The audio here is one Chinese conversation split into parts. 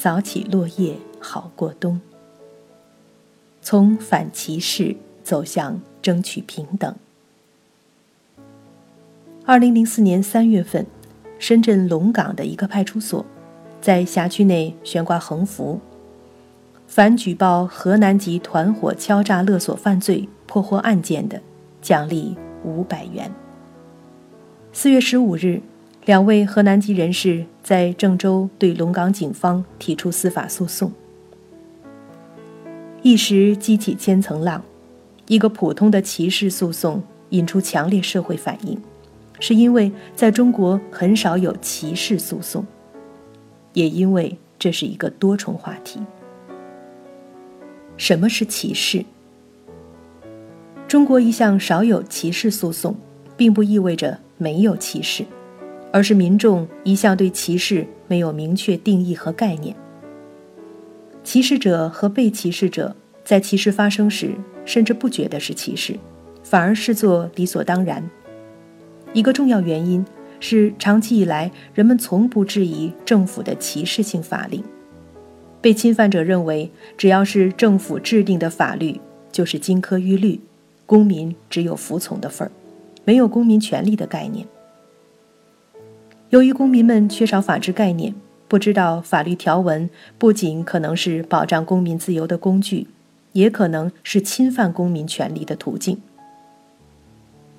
扫起落叶好过冬。从反歧视走向争取平等。二零零四年三月份，深圳龙岗的一个派出所，在辖区内悬挂横幅：“凡举报河南籍团伙敲诈勒索犯罪破获案件的，奖励五百元。”四月十五日。两位河南籍人士在郑州对龙岗警方提出司法诉讼，一时激起千层浪。一个普通的歧视诉讼引出强烈社会反应，是因为在中国很少有歧视诉讼，也因为这是一个多重话题。什么是歧视？中国一向少有歧视诉讼，并不意味着没有歧视。而是民众一向对歧视没有明确定义和概念。歧视者和被歧视者在歧视发生时，甚至不觉得是歧视，反而视作理所当然。一个重要原因是，长期以来人们从不质疑政府的歧视性法令。被侵犯者认为，只要是政府制定的法律，就是金科玉律，公民只有服从的份儿，没有公民权利的概念。由于公民们缺少法治概念，不知道法律条文不仅可能是保障公民自由的工具，也可能是侵犯公民权利的途径。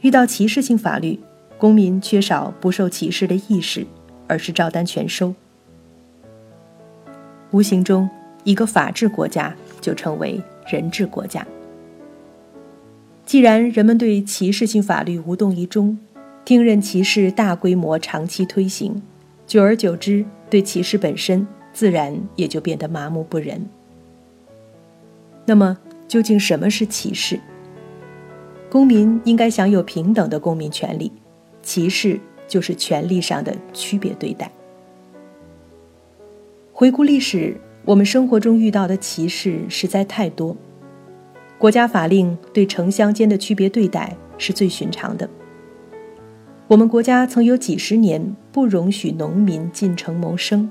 遇到歧视性法律，公民缺少不受歧视的意识，而是照单全收。无形中，一个法治国家就成为人治国家。既然人们对歧视性法律无动于衷，听任歧视大规模长期推行，久而久之，对歧视本身自然也就变得麻木不仁。那么，究竟什么是歧视？公民应该享有平等的公民权利，歧视就是权利上的区别对待。回顾历史，我们生活中遇到的歧视实在太多，国家法令对城乡间的区别对待是最寻常的。我们国家曾有几十年不容许农民进城谋生，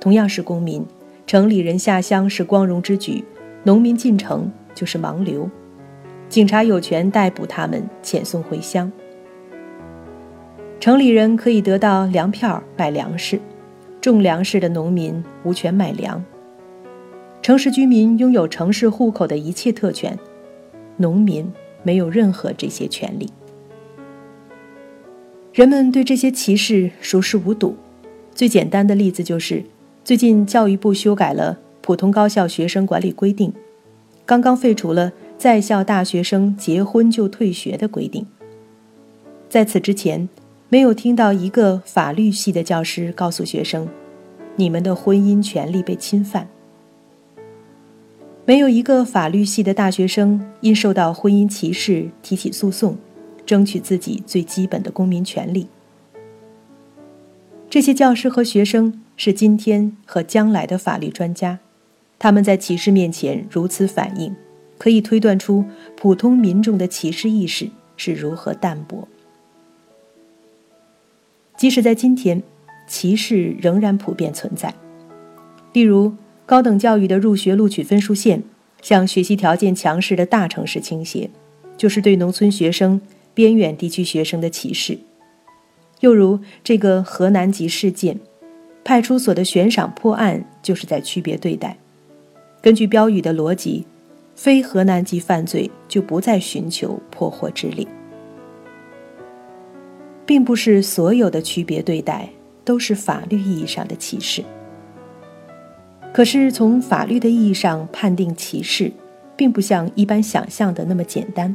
同样是公民，城里人下乡是光荣之举，农民进城就是盲流，警察有权逮捕他们，遣送回乡。城里人可以得到粮票买粮食，种粮食的农民无权买粮。城市居民拥有城市户口的一切特权，农民没有任何这些权利。人们对这些歧视熟视无睹，最简单的例子就是，最近教育部修改了普通高校学生管理规定，刚刚废除了在校大学生结婚就退学的规定。在此之前，没有听到一个法律系的教师告诉学生，你们的婚姻权利被侵犯。没有一个法律系的大学生因受到婚姻歧视提起诉讼。争取自己最基本的公民权利。这些教师和学生是今天和将来的法律专家，他们在歧视面前如此反应，可以推断出普通民众的歧视意识是如何淡薄。即使在今天，歧视仍然普遍存在。例如，高等教育的入学录取分数线向学习条件强势的大城市倾斜，就是对农村学生。边远地区学生的歧视，又如这个河南籍事件，派出所的悬赏破案就是在区别对待。根据标语的逻辑，非河南籍犯罪就不再寻求破获之力。并不是所有的区别对待都是法律意义上的歧视。可是从法律的意义上判定歧视，并不像一般想象的那么简单。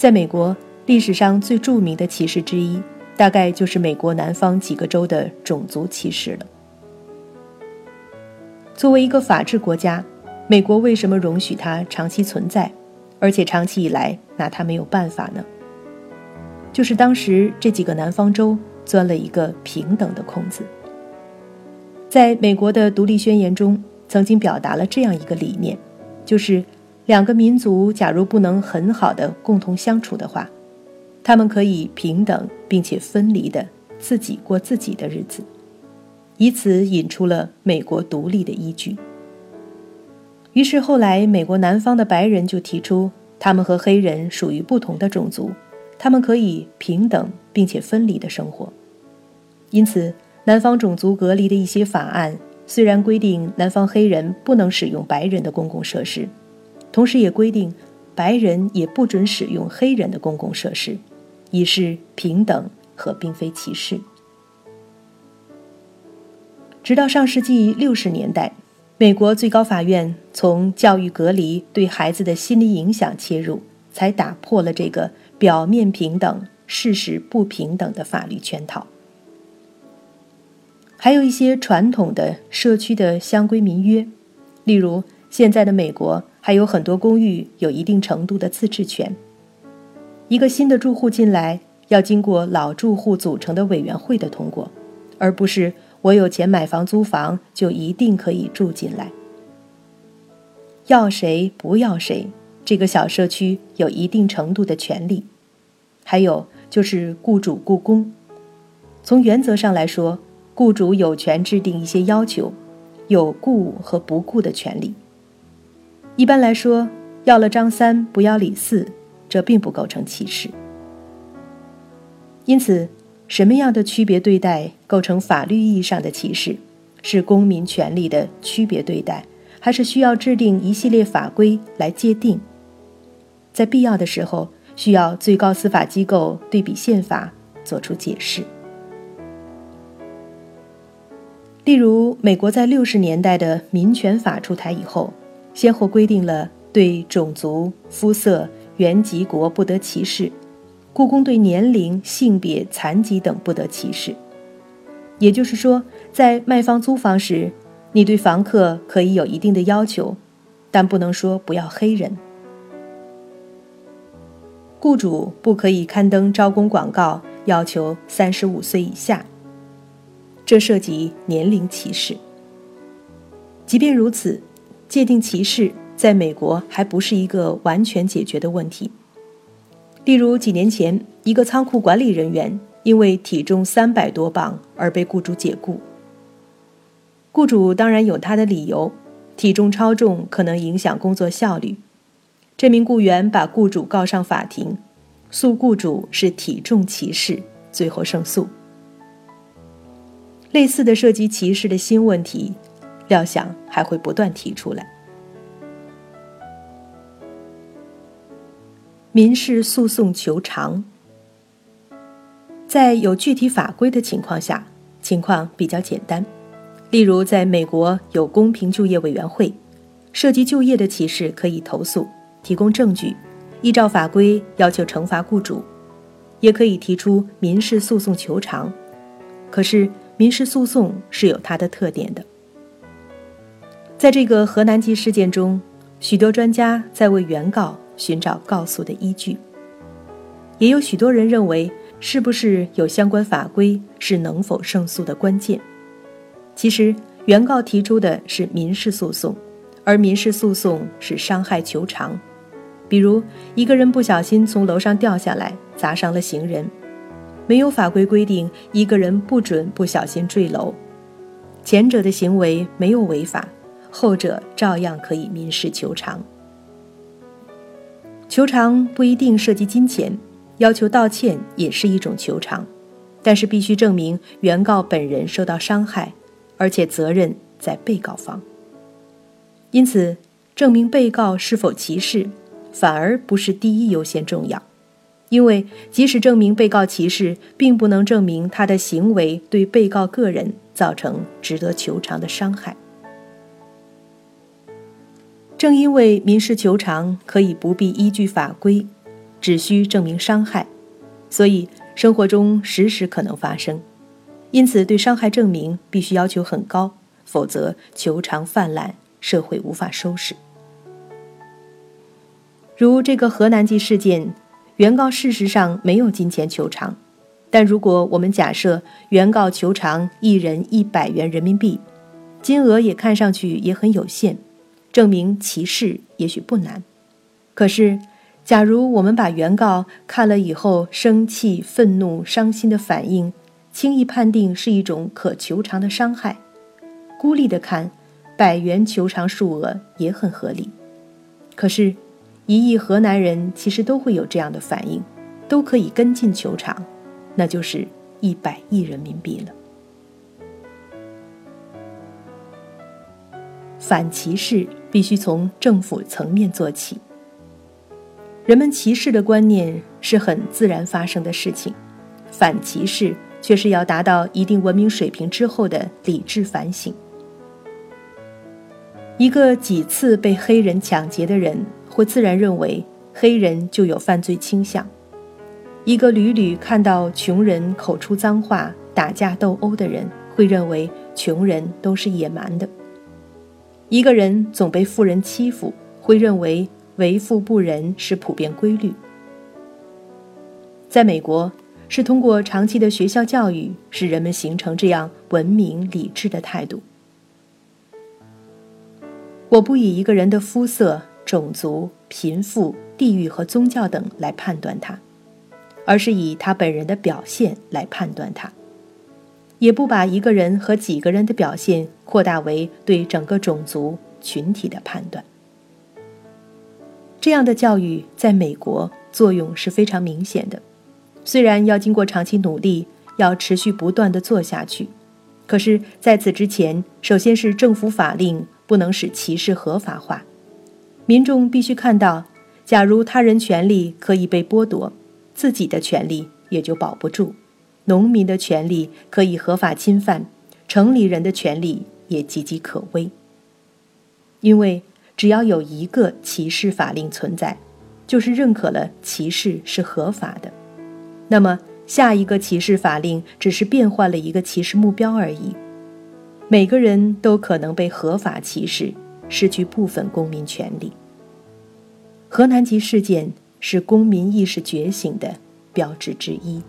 在美国历史上最著名的歧视之一，大概就是美国南方几个州的种族歧视了。作为一个法治国家，美国为什么容许它长期存在，而且长期以来拿它没有办法呢？就是当时这几个南方州钻了一个平等的空子。在美国的独立宣言中，曾经表达了这样一个理念，就是。两个民族假如不能很好的共同相处的话，他们可以平等并且分离的自己过自己的日子，以此引出了美国独立的依据。于是后来，美国南方的白人就提出，他们和黑人属于不同的种族，他们可以平等并且分离的生活。因此，南方种族隔离的一些法案虽然规定南方黑人不能使用白人的公共设施，同时也规定白人也不准使用黑人的公共设施，以示平等和并非歧视。直到上世纪六十年代。美国最高法院从教育隔离对孩子的心理影响切入，才打破了这个表面平等、事实不平等的法律圈套。还有一些传统的社区的乡规民约，例如现在的美国还有很多公寓有一定程度的自治权。一个新的住户进来，要经过老住户组成的委员会的通过，而不是。我有钱买房租房，就一定可以住进来。要谁不要谁，这个小社区有一定程度的权利。还有就是雇主雇工，从原则上来说，雇主有权制定一些要求，有雇和不雇的权利。一般来说，要了张三不要李四，这并不构成歧视。因此。什么样的区别对待构成法律意义上的歧视？是公民权利的区别对待，还是需要制定一系列法规来界定？在必要的时候，需要最高司法机构对比宪法作出解释。例如，美国在六十年代的民权法出台以后，先后规定了对种族、肤色、原籍国不得歧视。故宫对年龄、性别、残疾等不得歧视。也就是说，在卖方租房时，你对房客可以有一定的要求，但不能说不要黑人。雇主不可以刊登招工广告，要求三十五岁以下，这涉及年龄歧视。即便如此，界定歧视在美国还不是一个完全解决的问题。例如，几年前，一个仓库管理人员因为体重三百多磅而被雇主解雇。雇主当然有他的理由，体重超重可能影响工作效率。这名雇员把雇主告上法庭，诉雇主是体重歧视，最后胜诉。类似的涉及歧视的新问题，料想还会不断提出来。民事诉讼求偿，在有具体法规的情况下，情况比较简单。例如，在美国有公平就业委员会，涉及就业的歧视可以投诉，提供证据，依照法规要求惩罚雇主，也可以提出民事诉讼求偿。可是，民事诉讼是有它的特点的。在这个河南籍事件中，许多专家在为原告。寻找告诉的依据，也有许多人认为，是不是有相关法规是能否胜诉的关键。其实，原告提出的是民事诉讼，而民事诉讼是伤害求偿。比如，一个人不小心从楼上掉下来，砸伤了行人，没有法规规定一个人不准不小心坠楼，前者的行为没有违法，后者照样可以民事求偿。求偿不一定涉及金钱，要求道歉也是一种求偿，但是必须证明原告本人受到伤害，而且责任在被告方。因此，证明被告是否歧视，反而不是第一优先重要，因为即使证明被告歧视，并不能证明他的行为对被告个人造成值得求偿的伤害。正因为民事求偿可以不必依据法规，只需证明伤害，所以生活中时时可能发生。因此，对伤害证明必须要求很高，否则求偿泛滥，社会无法收拾。如这个河南籍事件，原告事实上没有金钱求偿，但如果我们假设原告求偿一人一百元人民币，金额也看上去也很有限。证明歧视也许不难，可是，假如我们把原告看了以后生气、愤怒、伤心的反应，轻易判定是一种可求偿的伤害，孤立的看，百元求偿数额也很合理。可是，一亿河南人其实都会有这样的反应，都可以跟进求偿，那就是一百亿人民币了。反歧视必须从政府层面做起。人们歧视的观念是很自然发生的事情，反歧视却是要达到一定文明水平之后的理智反省。一个几次被黑人抢劫的人，会自然认为黑人就有犯罪倾向；一个屡屡看到穷人口出脏话、打架斗殴的人，会认为穷人都是野蛮的。一个人总被富人欺负，会认为为富不仁是普遍规律。在美国，是通过长期的学校教育，使人们形成这样文明理智的态度。我不以一个人的肤色、种族、贫富、地域和宗教等来判断他，而是以他本人的表现来判断他。也不把一个人和几个人的表现扩大为对整个种族群体的判断。这样的教育在美国作用是非常明显的，虽然要经过长期努力，要持续不断的做下去，可是在此之前，首先是政府法令不能使歧视合法化，民众必须看到，假如他人权利可以被剥夺，自己的权利也就保不住。农民的权利可以合法侵犯，城里人的权利也岌岌可危。因为只要有一个歧视法令存在，就是认可了歧视是合法的。那么下一个歧视法令只是变换了一个歧视目标而已。每个人都可能被合法歧视，失去部分公民权利。河南籍事件是公民意识觉醒的标志之一。